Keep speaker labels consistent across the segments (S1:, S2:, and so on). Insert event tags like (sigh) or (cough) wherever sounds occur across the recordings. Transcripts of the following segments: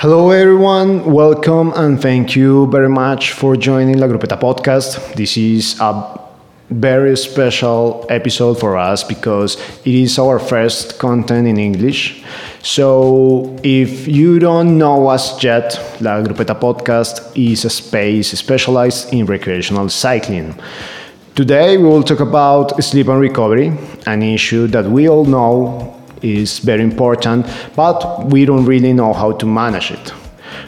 S1: Hello, everyone. Welcome and thank you very much for joining La Grupeta podcast. This is a very special episode for us because it is our first content in English. So, if you don't know us yet, La Grupeta podcast is a space specialized in recreational cycling. Today, we will talk about sleep and recovery, an issue that we all know is very important, but we don't really know how to manage it.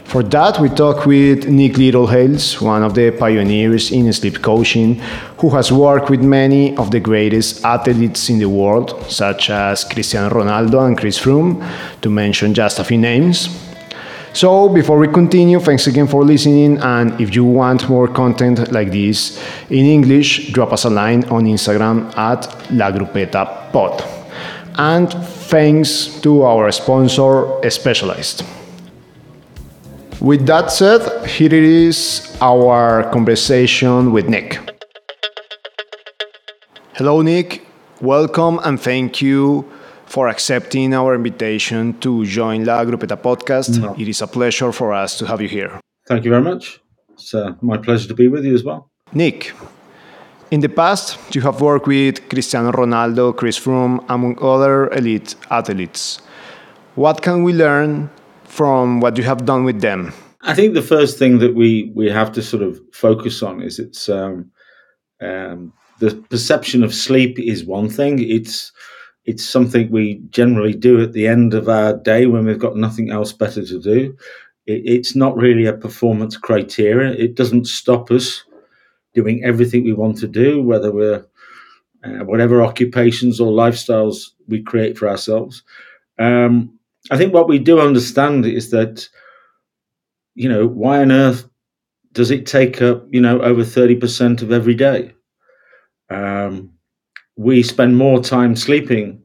S1: For that, we talk with Nick Littlehales, one of the pioneers in sleep coaching, who has worked with many of the greatest athletes in the world, such as Cristiano Ronaldo and Chris Froome, to mention just a few names. So, before we continue, thanks again for listening. And if you want more content like this in English, drop us a line on Instagram at La Grupeta Pod. And thanks to our sponsor, Specialized. With that said, here it is our conversation with Nick. Hello, Nick. Welcome and thank you for accepting our invitation to join La Grupeta podcast. No. It is a pleasure for us to have you here.
S2: Thank you very much. It's uh, my pleasure to be with you as well.
S1: Nick, in the past, you have worked with Cristiano Ronaldo, Chris Froome, among other elite athletes. What can we learn from what you have done with them?
S2: I think the first thing that we we have to sort of focus on is it's um, um, the perception of sleep is one thing. It's it's something we generally do at the end of our day when we've got nothing else better to do. It, it's not really a performance criteria. It doesn't stop us doing everything we want to do, whether we're uh, whatever occupations or lifestyles we create for ourselves. Um, I think what we do understand is that, you know, why on earth does it take up, you know, over 30% of every day? Um, we spend more time sleeping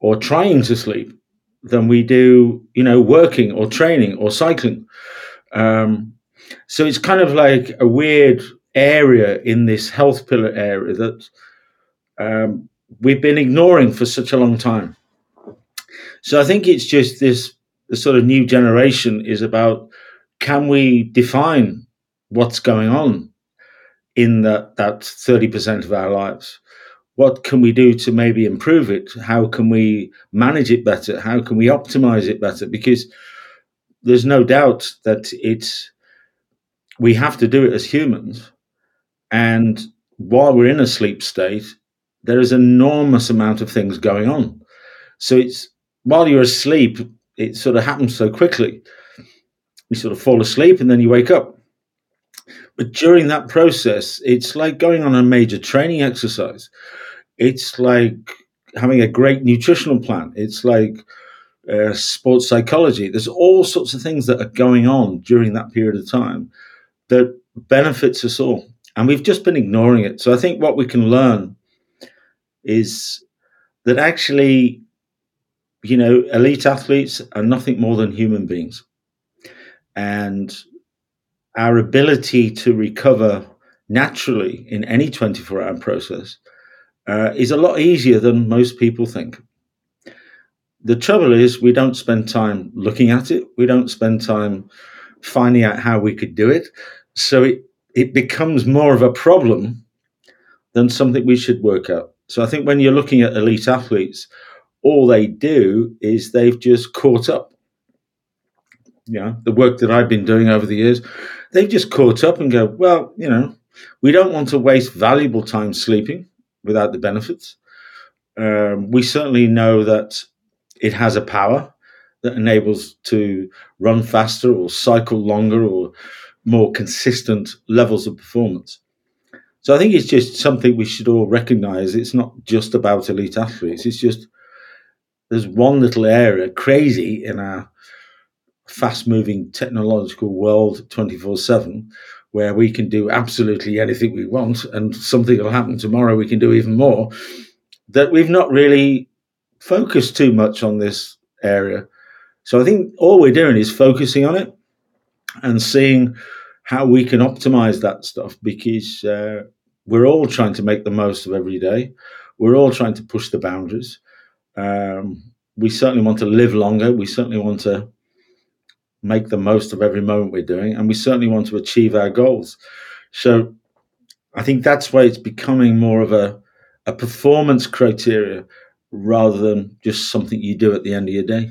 S2: or trying to sleep than we do, you know, working or training or cycling. Um, so it's kind of like a weird area in this health pillar area that um, we've been ignoring for such a long time. So I think it's just this the sort of new generation is about can we define what's going on in that that 30% of our lives? What can we do to maybe improve it? How can we manage it better? How can we optimize it better? Because there's no doubt that it's we have to do it as humans. And while we're in a sleep state, there is enormous amount of things going on. So it's while you're asleep, it sort of happens so quickly. You sort of fall asleep and then you wake up. But during that process, it's like going on a major training exercise. It's like having a great nutritional plan. It's like uh, sports psychology. There's all sorts of things that are going on during that period of time that benefits us all. And we've just been ignoring it. So I think what we can learn is that actually you know, elite athletes are nothing more than human beings. And our ability to recover naturally in any 24 hour process uh, is a lot easier than most people think. The trouble is, we don't spend time looking at it, we don't spend time finding out how we could do it. So it, it becomes more of a problem than something we should work out. So I think when you're looking at elite athletes, all they do is they've just caught up. You know, the work that I've been doing over the years, they've just caught up and go, well, you know, we don't want to waste valuable time sleeping without the benefits. Um, we certainly know that it has a power that enables to run faster or cycle longer or more consistent levels of performance. So I think it's just something we should all recognize. It's not just about elite athletes. It's just there's one little area crazy in our fast moving technological world 24 7 where we can do absolutely anything we want and something will happen tomorrow we can do even more that we've not really focused too much on this area so i think all we're doing is focusing on it and seeing how we can optimize that stuff because uh, we're all trying to make the most of every day we're all trying to push the boundaries um, we certainly want to live longer. We certainly want to make the most of every moment we're doing, and we certainly want to achieve our goals. So I think that's why it's becoming more of a, a performance criteria rather than just something you do at the end of your day.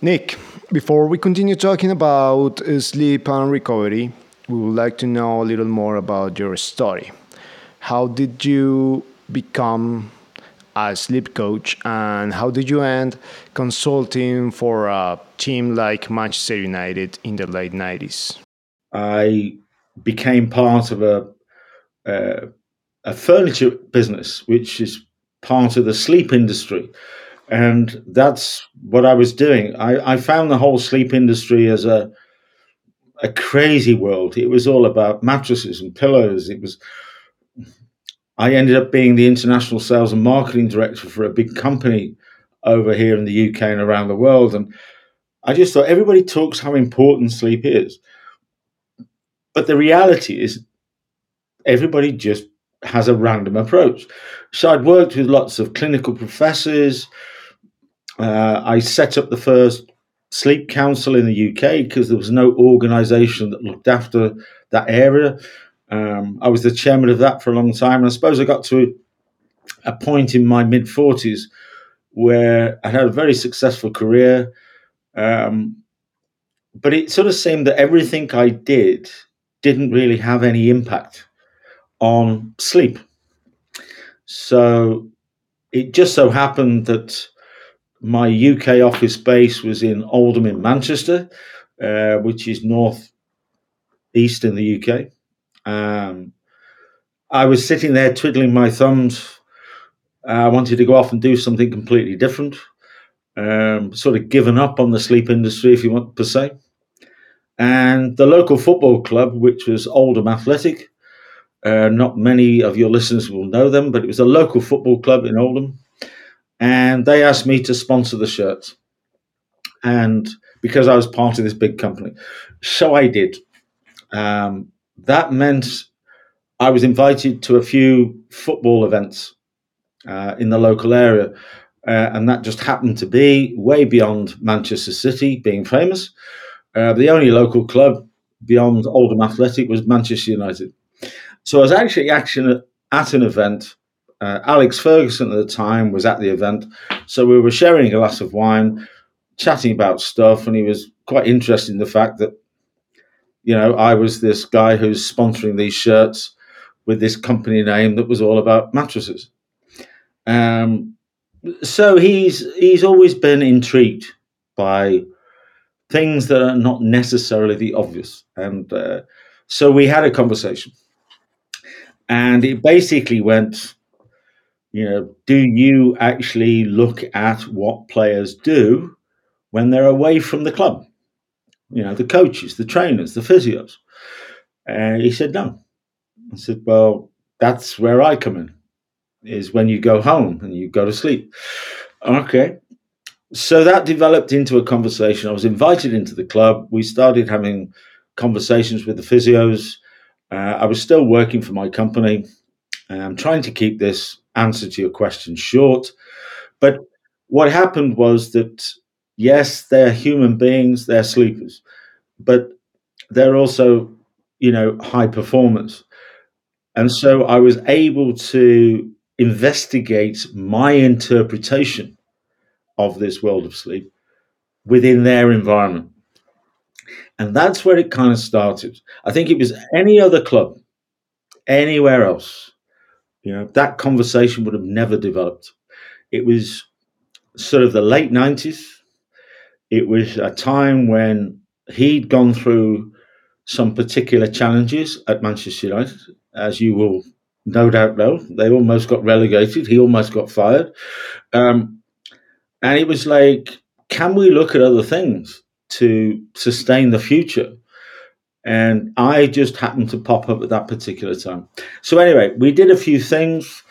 S1: Nick, before we continue talking about sleep and recovery, we would like to know a little more about your story. How did you become a sleep coach and how did you end consulting for a team like Manchester United in the late 90s?
S2: I became part of a uh, a furniture business, which is part of the sleep industry, and that's what I was doing. I, I found the whole sleep industry as a a crazy world. It was all about mattresses and pillows. It was. I ended up being the international sales and marketing director for a big company over here in the UK and around the world, and I just thought everybody talks how important sleep is, but the reality is, everybody just has a random approach. So I'd worked with lots of clinical professors. Uh, I set up the first sleep council in the UK because there was no organisation that looked after that area. Um, I was the chairman of that for a long time, and I suppose I got to a point in my mid forties where I had a very successful career. Um, but it sort of seemed that everything I did didn't really have any impact on sleep. So it just so happened that my UK office base was in Oldham in Manchester, uh, which is north east in the UK. Um, I was sitting there twiddling my thumbs. I wanted to go off and do something completely different. Um, sort of given up on the sleep industry, if you want per se. And the local football club, which was Oldham Athletic, uh, not many of your listeners will know them, but it was a local football club in Oldham. And they asked me to sponsor the shirts. And because I was part of this big company. So I did. Um, that meant I was invited to a few football events uh, in the local area. Uh, and that just happened to be way beyond Manchester City being famous. Uh, the only local club beyond Oldham Athletic was Manchester United. So I was actually actually at an event. Uh, Alex Ferguson at the time was at the event, so we were sharing a glass of wine, chatting about stuff, and he was quite interested in the fact that, you know, I was this guy who's sponsoring these shirts with this company name that was all about mattresses. Um, so he's he's always been intrigued by things that are not necessarily the obvious, and uh, so we had a conversation. And it basically went, you know, do you actually look at what players do when they're away from the club? You know, the coaches, the trainers, the physios. And he said, no. I said, well, that's where I come in, is when you go home and you go to sleep. Okay. So that developed into a conversation. I was invited into the club. We started having conversations with the physios. Uh, I was still working for my company. I'm trying to keep this answer to your question short. But what happened was that, yes, they're human beings, they're sleepers, but they're also, you know, high performers. And so I was able to investigate my interpretation of this world of sleep within their environment. And that's where it kind of started. I think it was any other club, anywhere else, you know, that conversation would have never developed. It was sort of the late 90s. It was a time when he'd gone through some particular challenges at Manchester United, as you will no doubt know. They almost got relegated. He almost got fired. Um, and it was like, can we look at other things? to sustain the future. And I just happened to pop up at that particular time. So, anyway, we did a few things.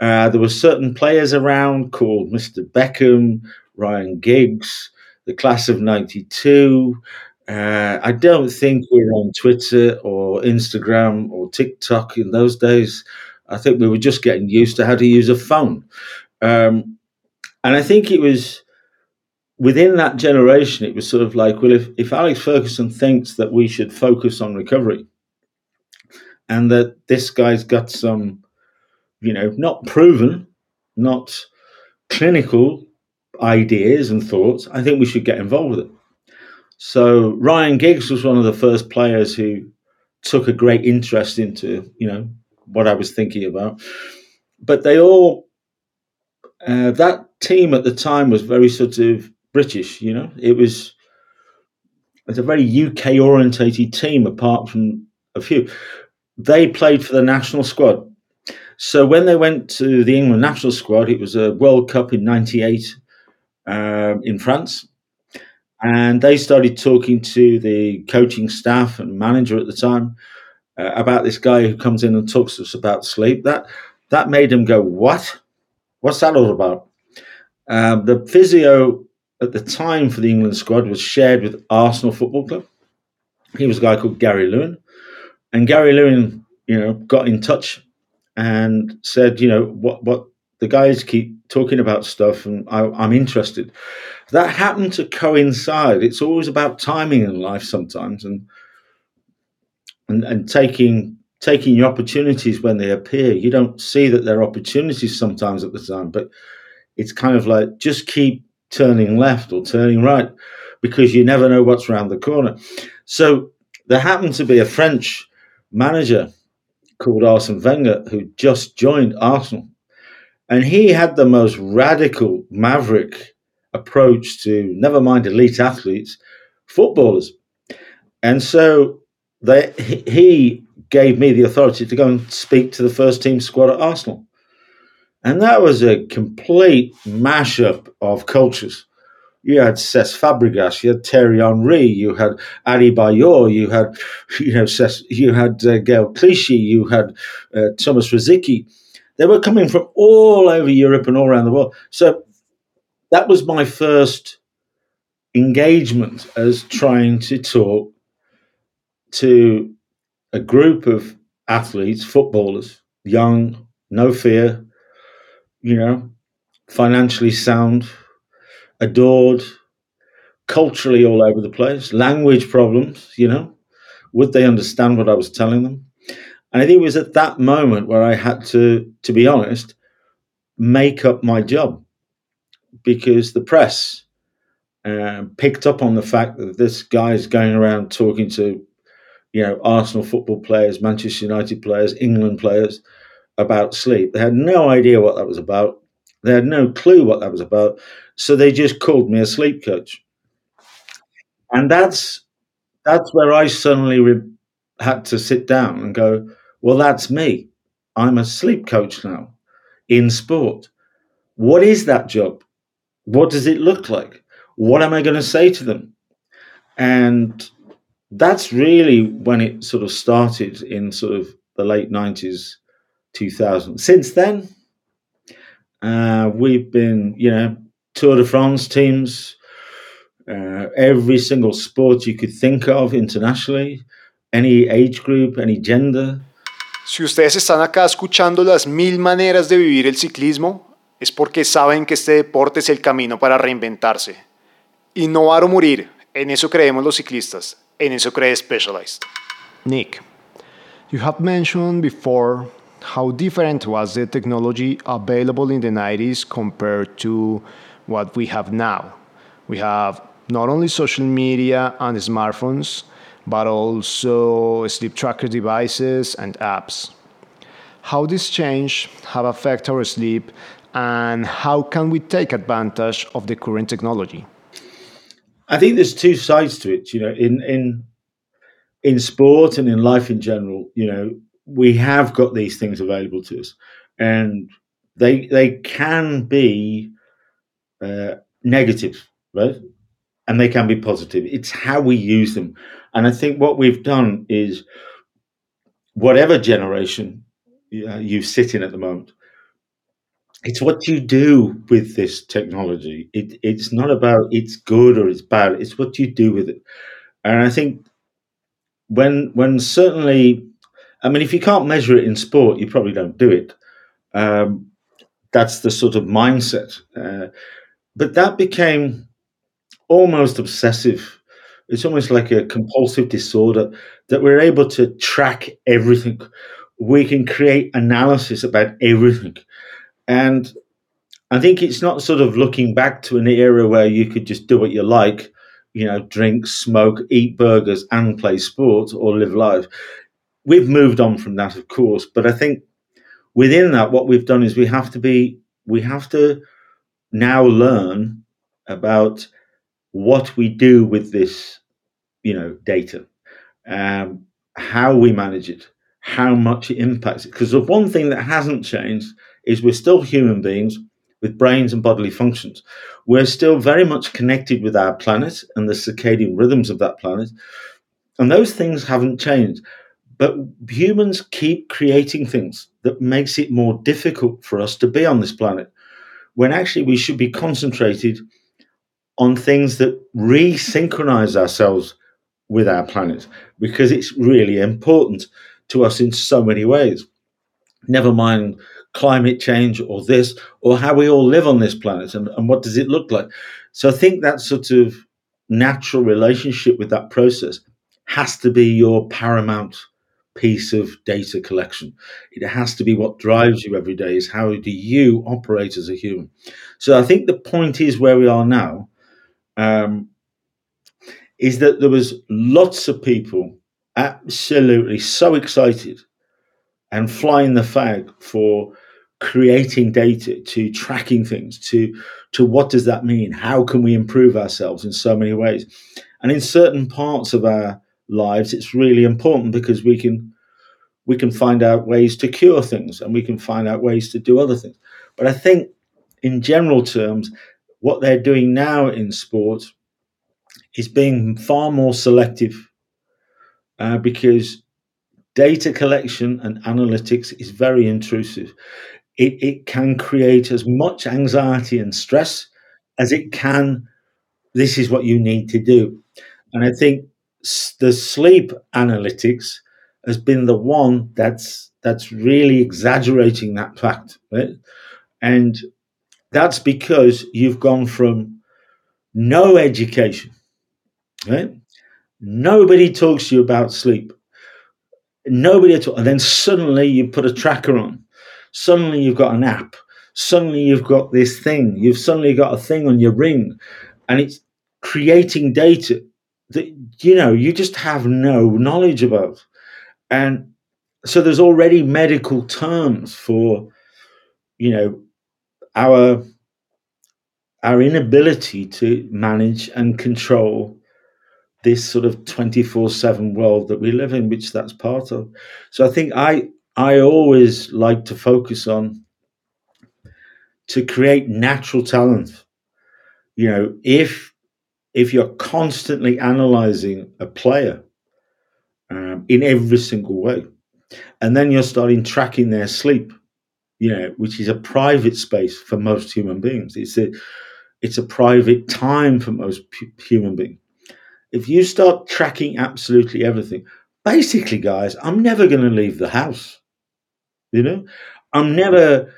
S2: Uh, there were certain players around called Mr. Beckham, Ryan Giggs, the class of 92. Uh, I don't think we were on Twitter or Instagram or TikTok in those days. I think we were just getting used to how to use a phone. Um, and I think it was within that generation, it was sort of like, well, if, if Alex Ferguson thinks that we should focus on recovery and that this guy's got some, you know, not proven, not clinical ideas and thoughts, I think we should get involved with it. So Ryan Giggs was one of the first players who took a great interest into, you know, what I was thinking about. But they all, uh, that team at the time was very sort of British. You know, it was it's a very UK orientated team. Apart from a few, they played for the national squad. So when they went to the England national squad, it was a World Cup in '98 um, in France, and they started talking to the coaching staff and manager at the time uh, about this guy who comes in and talks to us about sleep. That that made them go, "What? What's that all about?" Um, the physio at the time for the England squad was shared with Arsenal Football Club. He was a guy called Gary Lewin, and Gary Lewin, you know, got in touch and said, you know, what what the guys keep talking about stuff, and I, I'm interested. That happened to coincide. It's always about timing in life sometimes, and and and taking taking your opportunities when they appear. You don't see that there are opportunities sometimes at the time, but it's kind of like just keep turning left or turning right because you never know what's around the corner. So there happened to be a French manager called Arsene Wenger who just joined Arsenal. And he had the most radical, maverick approach to never mind elite athletes, footballers. And so they, he gave me the authority to go and speak to the first team squad at Arsenal. And that was a complete mashup of cultures. You had Cesc Fabregas, you had Thierry Henry, you had Adebayor, you had, you know, Cesc, you had uh, Gael Clichy, you had uh, Thomas Rosicky. They were coming from all over Europe and all around the world. So that was my first engagement as trying to talk to a group of athletes, footballers, young, no fear, you know, financially sound, adored, culturally all over the place, language problems, you know. Would they understand what I was telling them? And I think it was at that moment where I had to, to be honest, make up my job because the press uh, picked up on the fact that this guy is going around talking to, you know, Arsenal football players, Manchester United players, England players, about sleep. They had no idea what that was about. They had no clue what that was about. So they just called me a sleep coach. And that's that's where I suddenly re- had to sit down and go, well, that's me. I'm a sleep coach now in sport. What is that job? What does it look like? What am I going to say to them? And that's really when it sort of started in sort of the late 90s 2000. Since then, uh, we've been, you know, Tour de France teams, uh, every single sport you could think of internationally, any age group, any gender.
S1: Si ustedes están acá escuchando las mil maneras de vivir el ciclismo, es porque saben que este deporte es el camino para reinventarse. Innovar o morir, en eso creemos los ciclistas, en eso cree Specialized. Nick, you have mentioned before how different was the technology available in the 90s compared to what we have now? We have not only social media and smartphones, but also sleep tracker devices and apps. How this change have affected our sleep and how can we take advantage of the current technology?
S2: I think there's two sides to it. You know, in in in sport and in life in general, you know, we have got these things available to us, and they they can be uh, negative, right? And they can be positive. It's how we use them, and I think what we've done is whatever generation uh, you sit in at the moment. It's what you do with this technology. It, it's not about it's good or it's bad. It's what you do with it, and I think when when certainly I mean, if you can't measure it in sport, you probably don't do it. Um, that's the sort of mindset. Uh, but that became almost obsessive. It's almost like a compulsive disorder that we're able to track everything. We can create analysis about everything. And I think it's not sort of looking back to an era where you could just do what you like, you know, drink, smoke, eat burgers, and play sport or live life. We've moved on from that, of course, but I think within that, what we've done is we have to be, we have to now learn about what we do with this, you know, data, um, how we manage it, how much it impacts it. Because the one thing that hasn't changed is we're still human beings with brains and bodily functions. We're still very much connected with our planet and the circadian rhythms of that planet. And those things haven't changed. But humans keep creating things that makes it more difficult for us to be on this planet when actually we should be concentrated on things that resynchronize ourselves with our planet because it's really important to us in so many ways. Never mind climate change or this or how we all live on this planet and, and what does it look like. So I think that sort of natural relationship with that process has to be your paramount piece of data collection. It has to be what drives you every day is how do you operate as a human. So I think the point is where we are now um, is that there was lots of people absolutely so excited and flying the flag for creating data to tracking things to to what does that mean how can we improve ourselves in so many ways and in certain parts of our lives it's really important because we can we can find out ways to cure things and we can find out ways to do other things but i think in general terms what they're doing now in sport is being far more selective uh, because data collection and analytics is very intrusive it, it can create as much anxiety and stress as it can. This is what you need to do. And I think the sleep analytics has been the one that's that's really exaggerating that fact, right? And that's because you've gone from no education, right? Nobody talks to you about sleep. Nobody at all. And then suddenly you put a tracker on Suddenly you've got an app. Suddenly you've got this thing. You've suddenly got a thing on your ring, and it's creating data that you know you just have no knowledge about. And so there's already medical terms for you know our our inability to manage and control this sort of 24/7 world that we live in which that's part of so i think i I always like to focus on to create natural talent. You know, if if you're constantly analyzing a player um, in every single way, and then you're starting tracking their sleep, you know, which is a private space for most human beings. It's a it's a private time for most human beings. If you start tracking absolutely everything, basically, guys, I'm never going to leave the house. You know, I'm never.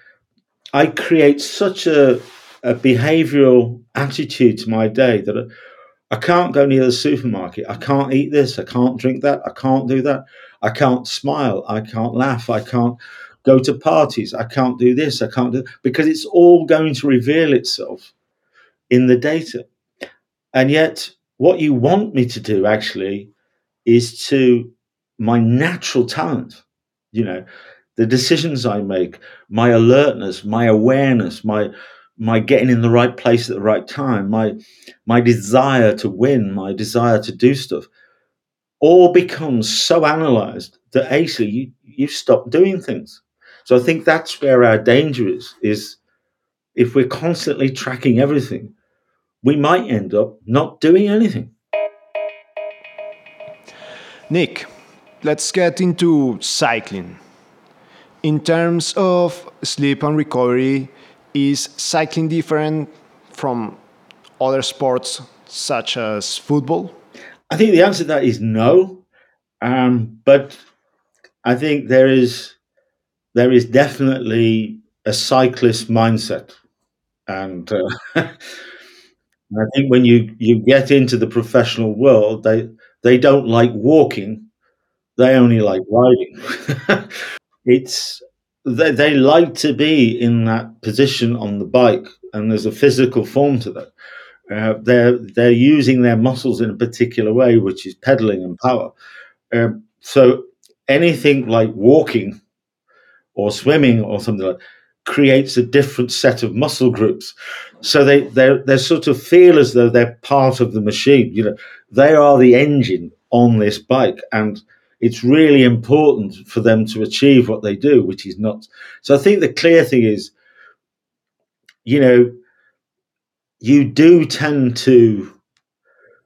S2: I create such a a behavioural attitude to my day that I, can't go near the supermarket. I can't eat this. I can't drink that. I can't do that. I can't smile. I can't laugh. I can't go to parties. I can't do this. I can't do because it's all going to reveal itself in the data. And yet, what you want me to do actually is to my natural talent, you know, the decisions I make, my alertness, my awareness, my my getting in the right place at the right time, my my desire to win, my desire to do stuff, all becomes so analyzed that actually you you stop doing things. So I think that's where our danger is, is if we're constantly tracking everything, we might end up not doing anything.
S1: Nick, let's get into cycling. In terms of sleep and recovery, is cycling different from other sports such as football?
S2: I think the answer to that is no. Um, but I think there is there is definitely a cyclist mindset, and uh, (laughs) I think when you, you get into the professional world, they they don't like walking; they only like riding. (laughs) it's they, they like to be in that position on the bike, and there's a physical form to that. Uh, they're they're using their muscles in a particular way, which is pedaling and power. Um, so anything like walking or swimming or something like creates a different set of muscle groups. So they they they sort of feel as though they're part of the machine. You know, they are the engine on this bike, and it's really important for them to achieve what they do, which is not. So I think the clear thing is, you know, you do tend to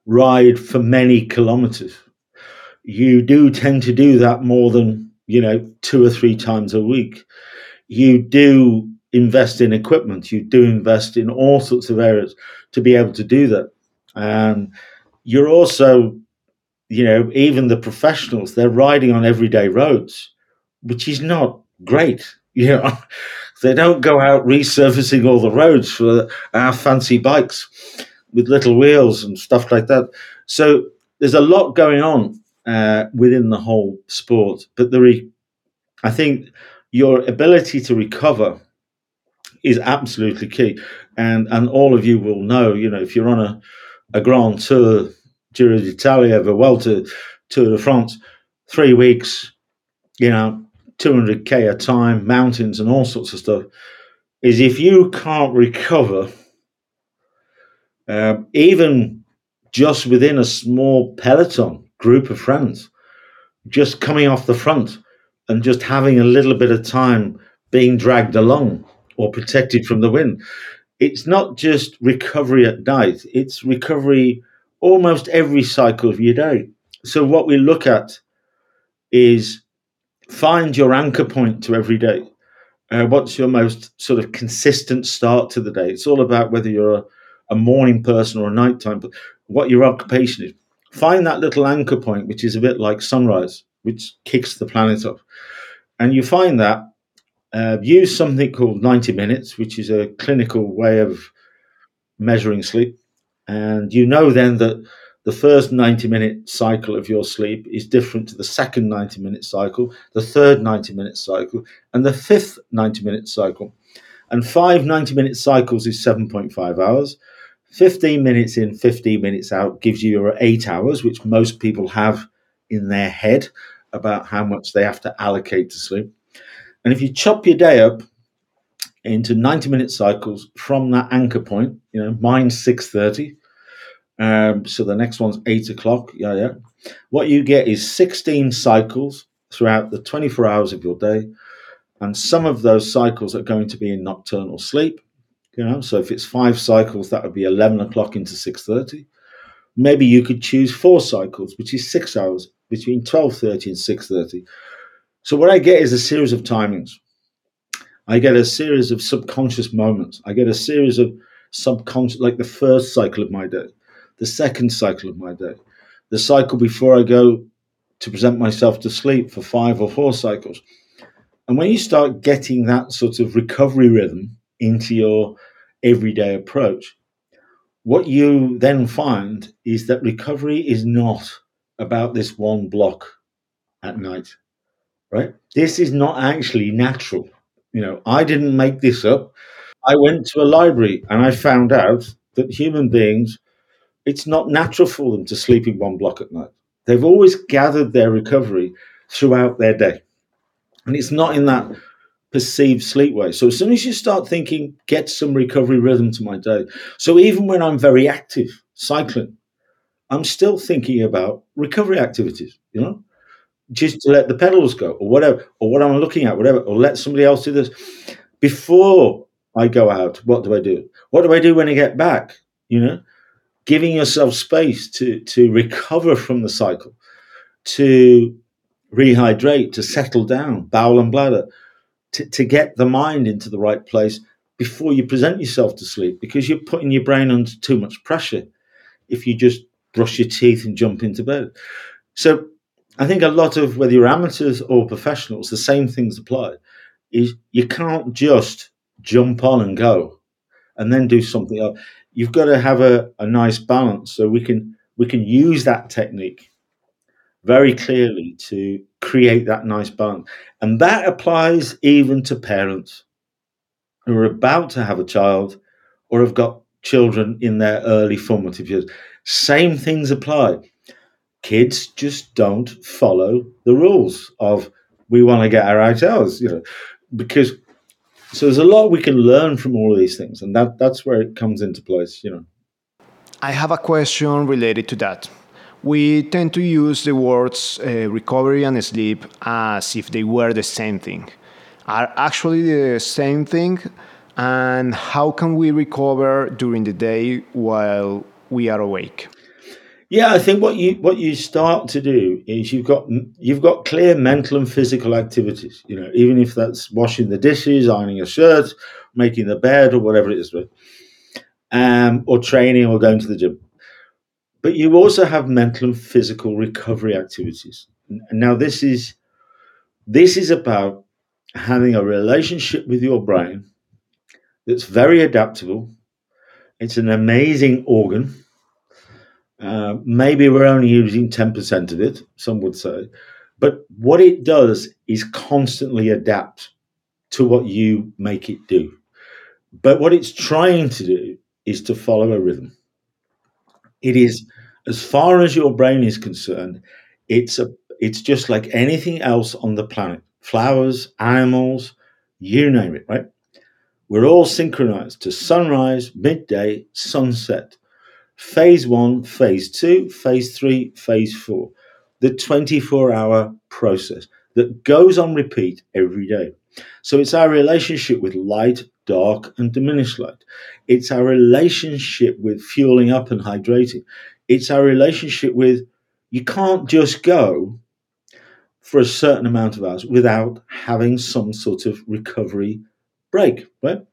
S2: ride for many kilometers. You do tend to do that more than, you know, two or three times a week. You do invest in equipment. You do invest in all sorts of areas to be able to do that. And you're also, you know, even the professionals, they're riding on everyday roads, which is not great. (laughs) You know, they don't go out resurfacing all the roads for our fancy bikes with little wheels and stuff like that. So there's a lot going on uh, within the whole sport, but the re- I think your ability to recover is absolutely key, and and all of you will know, you know, if you're on a a Grand Tour, Giro d'Italia, Vuelta, Tour de France, three weeks, you know, 200k a time, mountains, and all sorts of stuff, is if you can't recover, um, even just within a small peloton group of friends, just coming off the front and just having a little bit of time being dragged along or protected from the wind. It's not just recovery at night, it's recovery almost every cycle of your day. So, what we look at is find your anchor point to every day. Uh, what's your most sort of consistent start to the day? It's all about whether you're a, a morning person or a nighttime, but what your occupation is. Find that little anchor point, which is a bit like sunrise, which kicks the planet off. And you find that, uh, use something called 90 minutes, which is a clinical way of measuring sleep. And you know then that the first 90 minute cycle of your sleep is different to the second 90 minute cycle, the third 90 minute cycle, and the fifth 90 minute cycle. And five 90 minute cycles is 7.5 hours. 15 minutes in, 15 minutes out gives you your eight hours, which most people have in their head about how much they have to allocate to sleep. And if you chop your day up into 90 minute cycles from that anchor point, you know, mine's 6.30, um, so the next one's eight o'clock. Yeah, yeah. What you get is 16 cycles throughout the 24 hours of your day. And some of those cycles are going to be in nocturnal sleep. You know, so if it's five cycles, that would be 11 o'clock into 6.30. Maybe you could choose four cycles, which is six hours between 12.30 and 6.30. So what I get is a series of timings. I get a series of subconscious moments. I get a series of subconscious, like the first cycle of my day the second cycle of my day, the cycle before I go to present myself to sleep for five or four cycles. And when you start getting that sort of recovery rhythm into your everyday approach, what you then find is that recovery is not about this one block at night, right? This is not actually natural. You know, I didn't make this up. I went to a library and I found out that human beings it's not natural for them to sleep in one block at night. They've always gathered their recovery throughout their day. And it's not in that perceived sleep way. So as soon as you start thinking, get some recovery rhythm to my day. So even when I'm very active, cycling, I'm still thinking about recovery activities, you know, just to let the pedals go or whatever, or what I'm looking at, whatever, or let somebody else do this. Before I go out, what do I do? What do I do when I get back? You know, giving yourself space to to recover from the cycle, to rehydrate, to settle down, bowel and bladder, to, to get the mind into the right place before you present yourself to sleep, because you're putting your brain under too much pressure if you just brush your teeth and jump into bed. So I think a lot of whether you're amateurs or professionals, the same things apply. Is you can't just jump on and go and then do something else you've got to have a, a nice balance so we can we can use that technique very clearly to create that nice balance. And that applies even to parents who are about to have a child or have got children in their early formative years. Same things apply. Kids just don't follow the rules of we want to get our eight hours, you know, because so there's a lot we can learn from all of these things, and that that's where it comes into place, you know.
S1: I have a question related to that. We tend to use the words uh, recovery and sleep as if they were the same thing. Are actually the same thing? And how can we recover during the day while we are awake?
S2: Yeah, I think what you what you start to do is you've got you've got clear mental and physical activities. You know, even if that's washing the dishes, ironing a shirt, making the bed, or whatever it is? Um, or training or going to the gym. But you also have mental and physical recovery activities. Now this is this is about having a relationship with your brain that's very adaptable. It's an amazing organ. Uh, maybe we're only using 10% of it, some would say. But what it does is constantly adapt to what you make it do. But what it's trying to do is to follow a rhythm. It is as far as your brain is concerned, it's a it's just like anything else on the planet. Flowers, animals, you name it, right? We're all synchronized to sunrise, midday, sunset. Phase one, phase two, phase three, phase four. The 24 hour process that goes on repeat every day. So it's our relationship with light, dark, and diminished light. It's our relationship with fueling up and hydrating. It's our relationship with you can't just go for a certain amount of hours without having some sort of recovery break, right?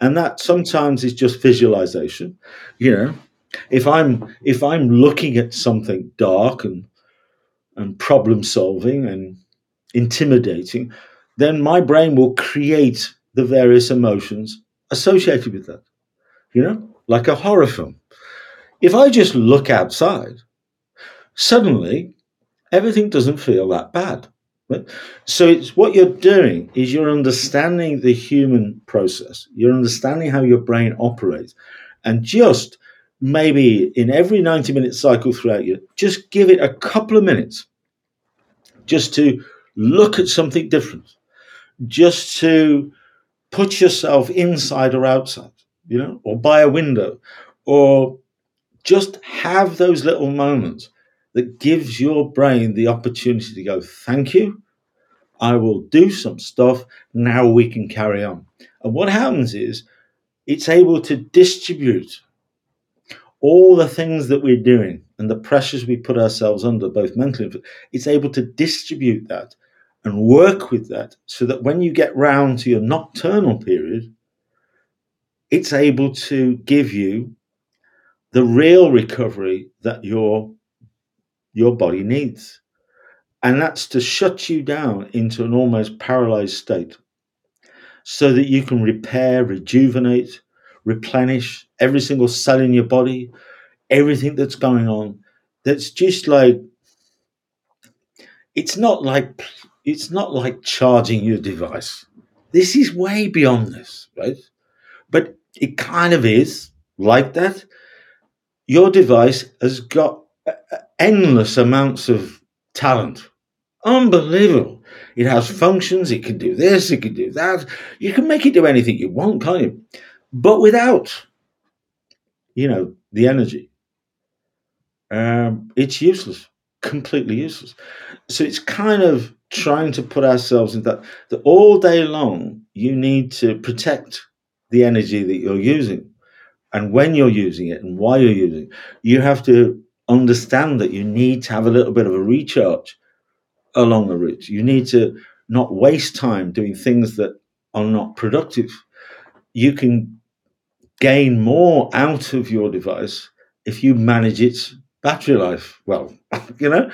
S2: And that sometimes is just visualization. You know, if I'm if I'm looking at something dark and and problem solving and intimidating, then my brain will create the various emotions associated with that. You know, like a horror film. If I just look outside, suddenly everything doesn't feel that bad. Right? So it's what you're doing is you're understanding the human process. You're understanding how your brain operates, and just maybe in every 90 minute cycle throughout you, just give it a couple of minutes just to look at something different, just to put yourself inside or outside, you know, or by a window, or just have those little moments that gives your brain the opportunity to go, thank you. I will do some stuff. Now we can carry on. And what happens is it's able to distribute all the things that we're doing and the pressures we put ourselves under, both mentally it's able to distribute that and work with that so that when you get round to your nocturnal period, it's able to give you the real recovery that your your body needs. And that's to shut you down into an almost paralyzed state so that you can repair, rejuvenate, replenish every single cell in your body, everything that's going on. That's just like it's not like it's not like charging your device. This is way beyond this, right? But it kind of is like that your device has got endless amounts of talent. Unbelievable. It has functions, it can do this, it can do that. You can make it do anything you want, can't you? But without, you know, the energy, um, it's useless, completely useless. So it's kind of trying to put ourselves in that, that all day long, you need to protect the energy that you're using and when you're using it and why you're using it, you have to understand that you need to have a little bit of a recharge along the route. You need to not waste time doing things that are not productive. You can gain more out of your device if you manage its battery life well. (laughs) you know,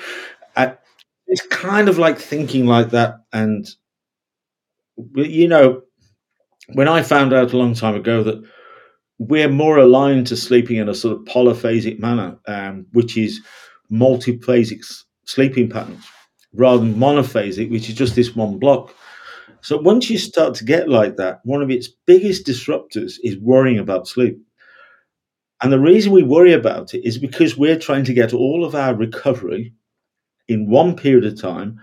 S2: it's kind of like thinking like that. And, you know, when I found out a long time ago that we're more aligned to sleeping in a sort of polyphasic manner, um, which is multiphasic sleeping patterns, rather than monophasic, which is just this one block. So once you start to get like that, one of its biggest disruptors is worrying about sleep. And the reason we worry about it is because we're trying to get all of our recovery in one period of time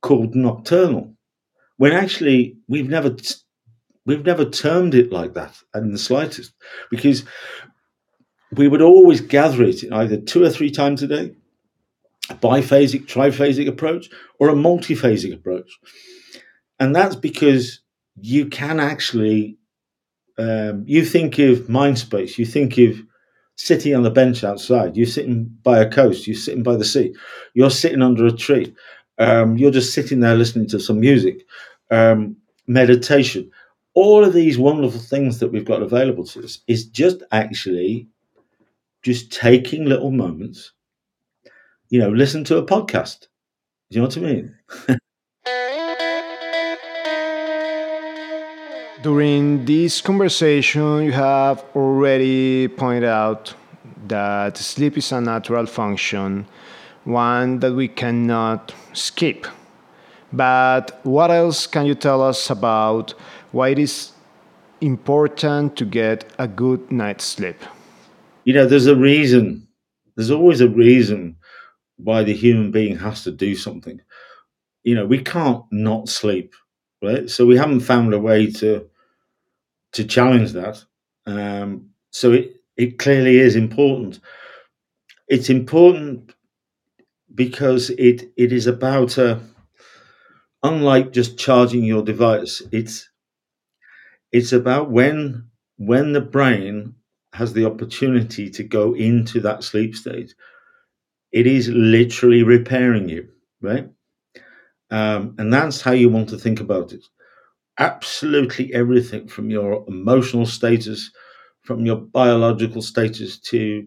S2: called nocturnal. When actually we've never we've never termed it like that in the slightest, because we would always gather it either two or three times a day, a biphasic, triphasic approach, or a multiphasic approach. And that's because you can actually um, you think of mind space, you think of sitting on the bench outside, you're sitting by a coast, you're sitting by the sea, you're sitting under a tree, um, you're just sitting there listening to some music, um, meditation. All of these wonderful things that we've got available to us is just actually just taking little moments. You know, listen to a podcast. Do you know what I mean? (laughs)
S1: During this conversation, you have already pointed out that sleep is a natural function, one that we cannot skip. But what else can you tell us about why it is important to get a good night's sleep?
S2: You know, there's a reason, there's always a reason why the human being has to do something. You know, we can't not sleep, right? So we haven't found a way to to challenge that. Um, so it it clearly is important. It's important because it it is about a unlike just charging your device. It's it's about when when the brain has the opportunity to go into that sleep state. It is literally repairing you, right? Um, and that's how you want to think about it absolutely everything from your emotional status, from your biological status to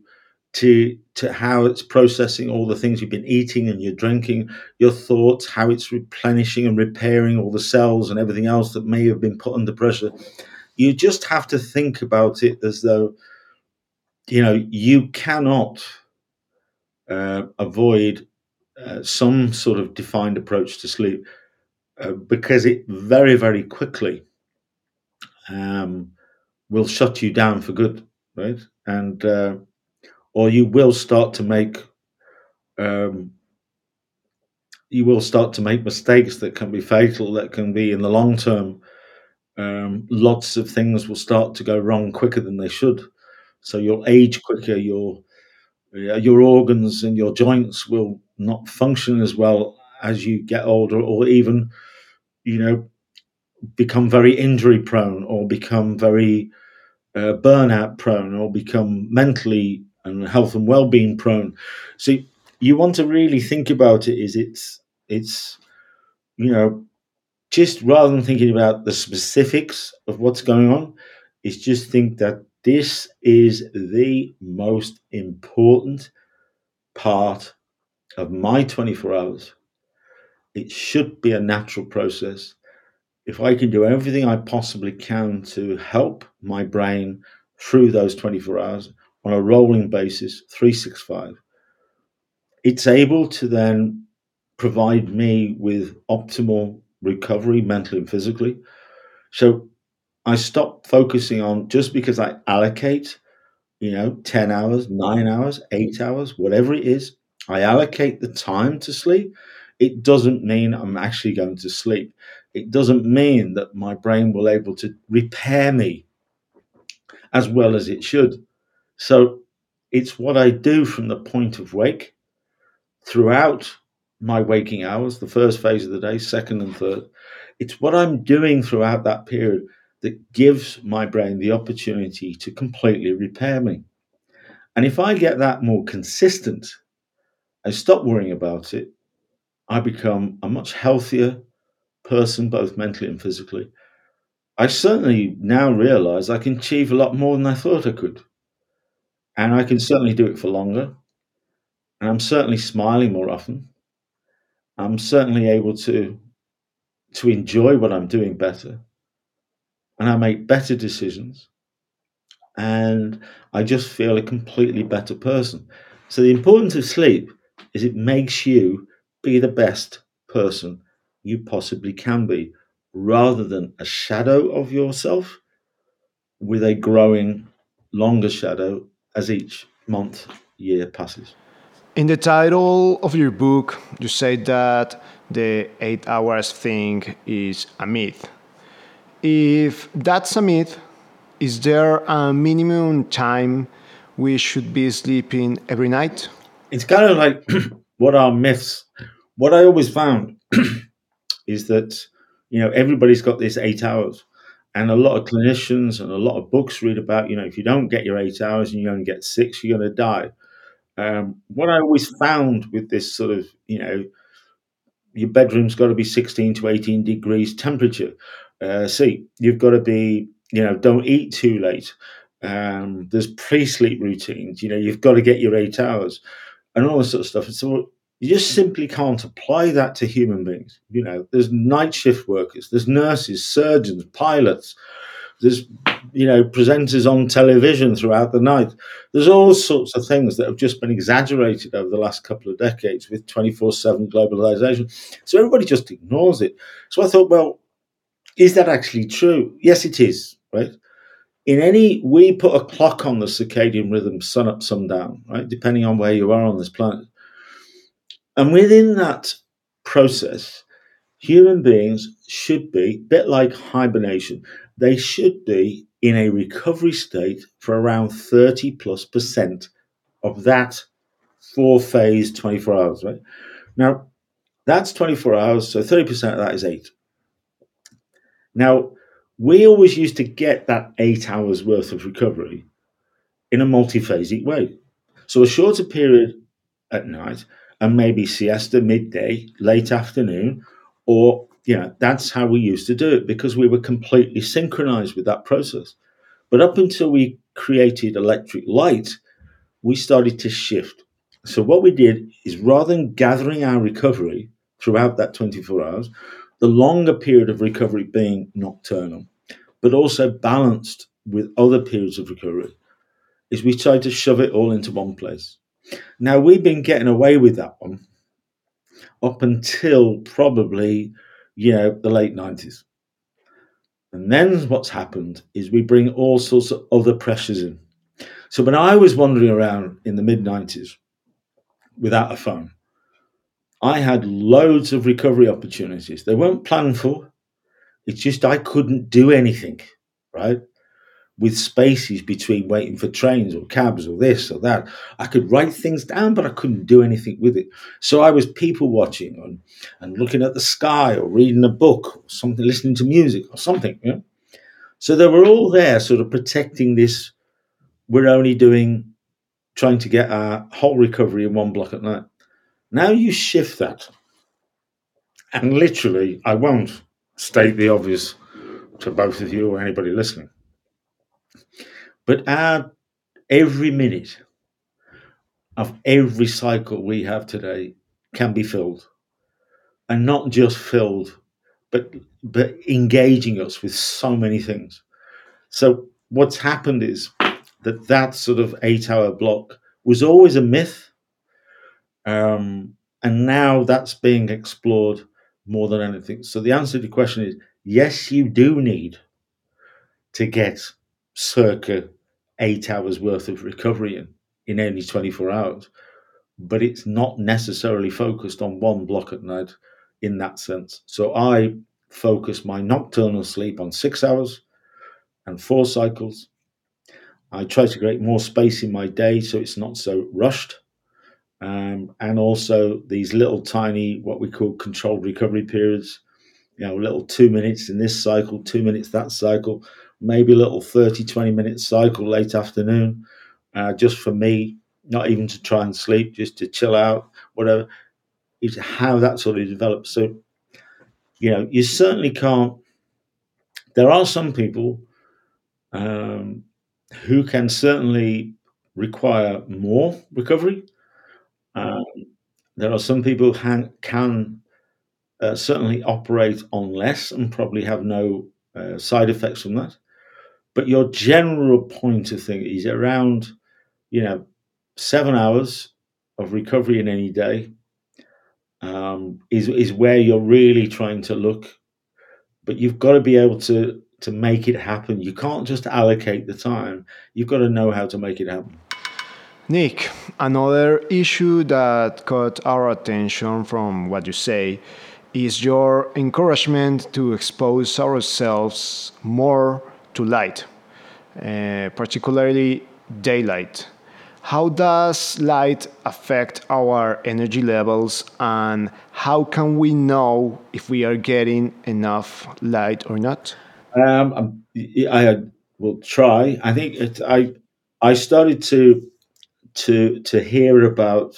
S2: to to how it's processing all the things you've been eating and you're drinking, your thoughts, how it's replenishing and repairing all the cells and everything else that may have been put under pressure. You just have to think about it as though you know you cannot uh, avoid uh, some sort of defined approach to sleep uh, because it very, very quickly um, will shut you down for good, right? And uh, or you will start to make um, you will start to make mistakes that can be fatal, that can be in the long term. Um, lots of things will start to go wrong quicker than they should. So you'll age quicker. Your your organs and your joints will not function as well as you get older, or even you know, become very injury prone or become very uh, burnout prone or become mentally and health and well-being prone. So you want to really think about it is it's it's you know just rather than thinking about the specifics of what's going on, is just think that this is the most important part of my 24 hours it should be a natural process. If I can do everything I possibly can to help my brain through those 24 hours on a rolling basis, 365, it's able to then provide me with optimal recovery mentally and physically. So I stop focusing on just because I allocate, you know, 10 hours, nine hours, eight hours, whatever it is, I allocate the time to sleep it doesn't mean I'm actually going to sleep. It doesn't mean that my brain will able to repair me as well as it should. So it's what I do from the point of wake throughout my waking hours, the first phase of the day, second and third. It's what I'm doing throughout that period that gives my brain the opportunity to completely repair me. And if I get that more consistent, I stop worrying about it I become a much healthier person, both mentally and physically. I certainly now realize I can achieve a lot more than I thought I could. And I can certainly do it for longer. And I'm certainly smiling more often. I'm certainly able to, to enjoy what I'm doing better. And I make better decisions. and I just feel a completely better person. So the importance of sleep is it makes you be the best person you possibly can be, rather than a shadow of yourself with a growing longer shadow as each month, year passes.
S1: In the title of your book, you say that the eight hours thing is a myth. If that's a myth, is there a minimum time we should be sleeping every night?
S2: It's kind of like (clears throat) what are myths? What I always found (clears throat) is that you know everybody's got this eight hours, and a lot of clinicians and a lot of books read about you know if you don't get your eight hours and you only get six, you're going to die. Um, what I always found with this sort of you know your bedroom's got to be 16 to 18 degrees temperature. Uh, see, you've got to be you know don't eat too late. Um, there's pre-sleep routines. You know you've got to get your eight hours and all this sort of stuff. So you just simply can't apply that to human beings. You know, there's night shift workers, there's nurses, surgeons, pilots, there's you know presenters on television throughout the night. There's all sorts of things that have just been exaggerated over the last couple of decades with 24/7 globalization. So everybody just ignores it. So I thought, well, is that actually true? Yes, it is. Right in any we put a clock on the circadian rhythm sun up sun down, right depending on where you are on this planet and within that process human beings should be a bit like hibernation they should be in a recovery state for around 30 plus percent of that four phase 24 hours right now that's 24 hours so 30% of that is eight now we always used to get that eight hours worth of recovery in a multiphasic way. So a shorter period at night and maybe siesta midday, late afternoon, or know, that's how we used to do it because we were completely synchronized with that process. But up until we created electric light, we started to shift. So what we did is rather than gathering our recovery throughout that 24 hours, the longer period of recovery being nocturnal, but also balanced with other periods of recovery, is we tried to shove it all into one place. Now, we've been getting away with that one up until probably, you know, the late 90s. And then what's happened is we bring all sorts of other pressures in. So when I was wandering around in the mid 90s without a phone, I had loads of recovery opportunities. They weren't planned for. It's just I couldn't do anything, right? With spaces between waiting for trains or cabs or this or that. I could write things down, but I couldn't do anything with it. So I was people watching and, and looking at the sky or reading a book or something, listening to music or something. You know? So they were all there sort of protecting this. We're only doing, trying to get our whole recovery in one block at night. Now you shift that, and literally, I won't state the obvious to both of you or anybody listening, but our every minute of every cycle we have today can be filled, and not just filled, but but engaging us with so many things. So what's happened is that that sort of eight-hour block was always a myth um, and now that's being explored more than anything. So the answer to the question is yes, you do need to get circa eight hours worth of recovery in in only 24 hours, but it's not necessarily focused on one block at night in that sense. So I focus my nocturnal sleep on six hours and four cycles. I try to create more space in my day so it's not so rushed um, and also these little tiny what we call controlled recovery periods you know little two minutes in this cycle two minutes that cycle maybe a little 30 20 minute cycle late afternoon uh, just for me not even to try and sleep just to chill out whatever. Is how that sort of develops. So you know you certainly can't there are some people um, who can certainly require more recovery. Um, there are some people who can, can uh, certainly operate on less and probably have no uh, side effects from that. But your general point of thing is around, you know, seven hours of recovery in any day um, is is where you're really trying to look. But you've got to be able to to make it happen. You can't just allocate the time. You've got to know how to make it happen.
S1: Nick, another issue that caught our attention from what you say is your encouragement to expose ourselves more to light, uh, particularly daylight. How does light affect our energy levels, and how can we know if we are getting enough light or not?
S2: Um, I will try. I think it, I I started to to to hear about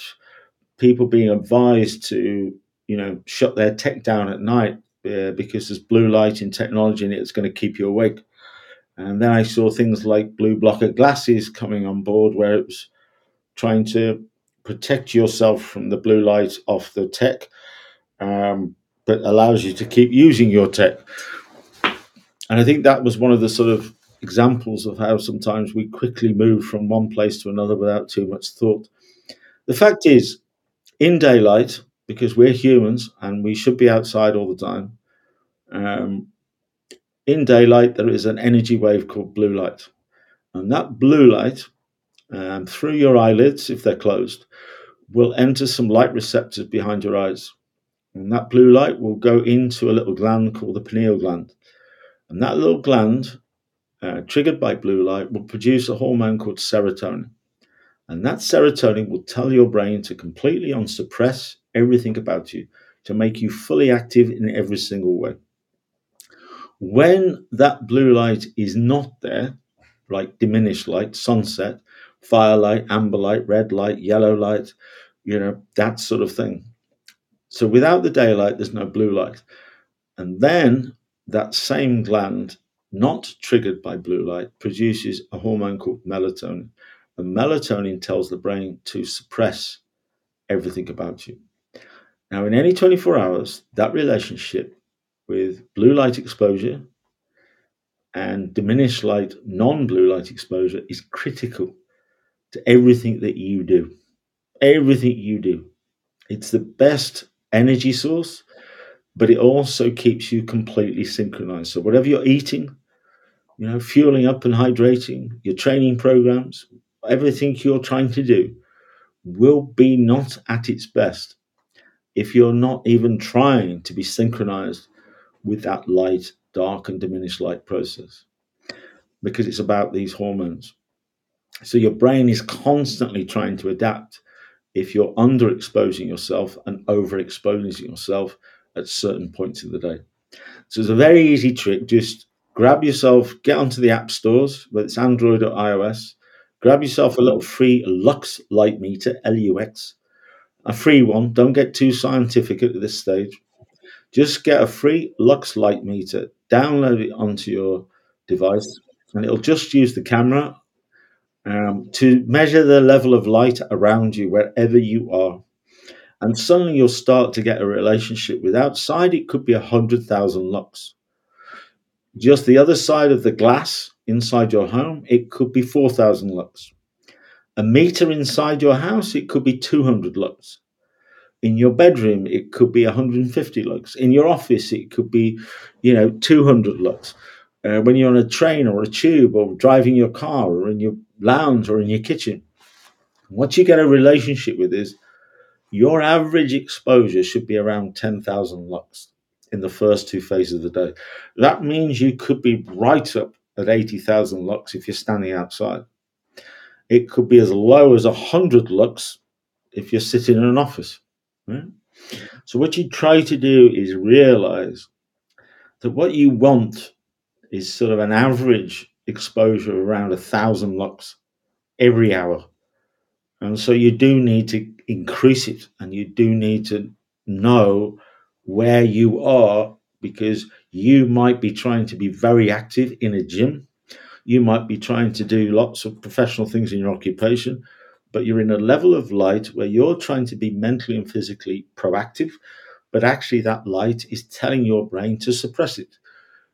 S2: people being advised to you know shut their tech down at night uh, because there's blue light in technology and it's going to keep you awake. And then I saw things like blue blocker glasses coming on board, where it was trying to protect yourself from the blue light off the tech, um, but allows you to keep using your tech. And I think that was one of the sort of examples of how sometimes we quickly move from one place to another without too much thought. The fact is, in daylight, because we're humans and we should be outside all the time, um, in daylight, there is an energy wave called blue light. And that blue light, um, through your eyelids, if they're closed, will enter some light receptors behind your eyes. And that blue light will go into a little gland called the pineal gland. And that little gland, uh, triggered by blue light, will produce a hormone called serotonin. And that serotonin will tell your brain to completely unsuppress everything about you, to make you fully active in every single way. When that blue light is not there, like diminished light, sunset, firelight, amber light, red light, yellow light, you know, that sort of thing. So without the daylight, there's no blue light. And then that same gland, not triggered by blue light, produces a hormone called melatonin. And melatonin tells the brain to suppress everything about you. Now, in any 24 hours, that relationship with blue light exposure and diminished light, non blue light exposure is critical to everything that you do. Everything you do. It's the best energy source but it also keeps you completely synchronized. So whatever you're eating, you know, fueling up and hydrating, your training programs, everything you're trying to do will be not at its best if you're not even trying to be synchronized with that light, dark, and diminished light process. Because it's about these hormones. So your brain is constantly trying to adapt if you're underexposing yourself and overexposing yourself at certain points of the day. So it's a very easy trick. Just grab yourself, get onto the app stores, whether it's Android or iOS, grab yourself a little free Lux light meter, L-U-X, a free one. Don't get too scientific at this stage. Just get a free Lux light meter, download it onto your device, and it'll just use the camera um, to measure the level of light around you wherever you are. And suddenly you'll start to get a relationship with outside. It could be a hundred thousand lux. Just the other side of the glass inside your home it could be 4000 lux. A meter inside your house it could be 200 lux in your bedroom it could be 150 lux in your office it could be you know 200 lux uh, when you're on a train or a tube or driving your car or in your lounge or in your kitchen what you get a relationship with is your average exposure should be around 10,000 lux in the first two phases of the day. That means you could be right up at 80,000 lux if you're standing outside. It could be as low as 100 lux if you're sitting in an office. So, what you try to do is realize that what you want is sort of an average exposure of around a thousand lux every hour. And so you do need to increase it and you do need to know where you are because you might be trying to be very active in a gym. You might be trying to do lots of professional things in your occupation, but you're in a level of light where you're trying to be mentally and physically proactive, but actually that light is telling your brain to suppress it.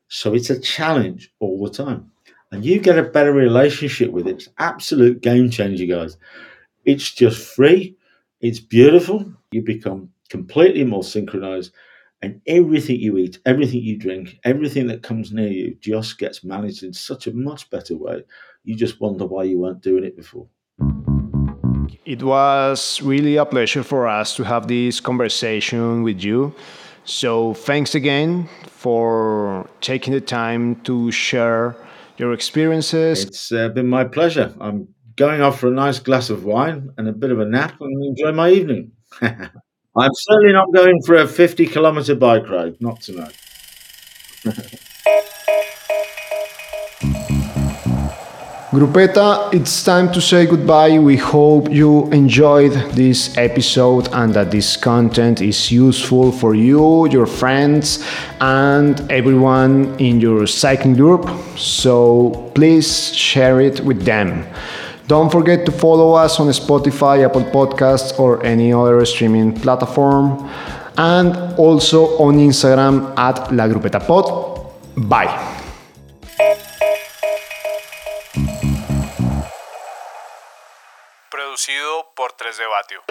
S2: So it's a challenge all the time. and you get a better relationship with it. It's absolute game changer, guys. It's just free. It's beautiful. You become completely more synchronized, and everything you eat, everything you drink, everything that comes near you just gets managed in such a much better way. You just wonder why you weren't doing it before.
S1: It was really a pleasure for us to have this conversation with you. So, thanks again for taking the time to share your experiences.
S2: It's uh, been my pleasure. I'm going off for a nice glass of wine and a bit of a nap and enjoy my evening. (laughs) I'm certainly not going for a 50 kilometer bike ride, not tonight. (laughs)
S1: Grupeta, it's time to say goodbye. We hope you enjoyed this episode and that this content is useful for you, your friends, and everyone in your cycling group. So please share it with them. Don't forget to follow us on Spotify, Apple Podcasts, or any other streaming platform, and also on Instagram at La Grupeta Pod. Bye.
S3: Producido por 3 de Batio.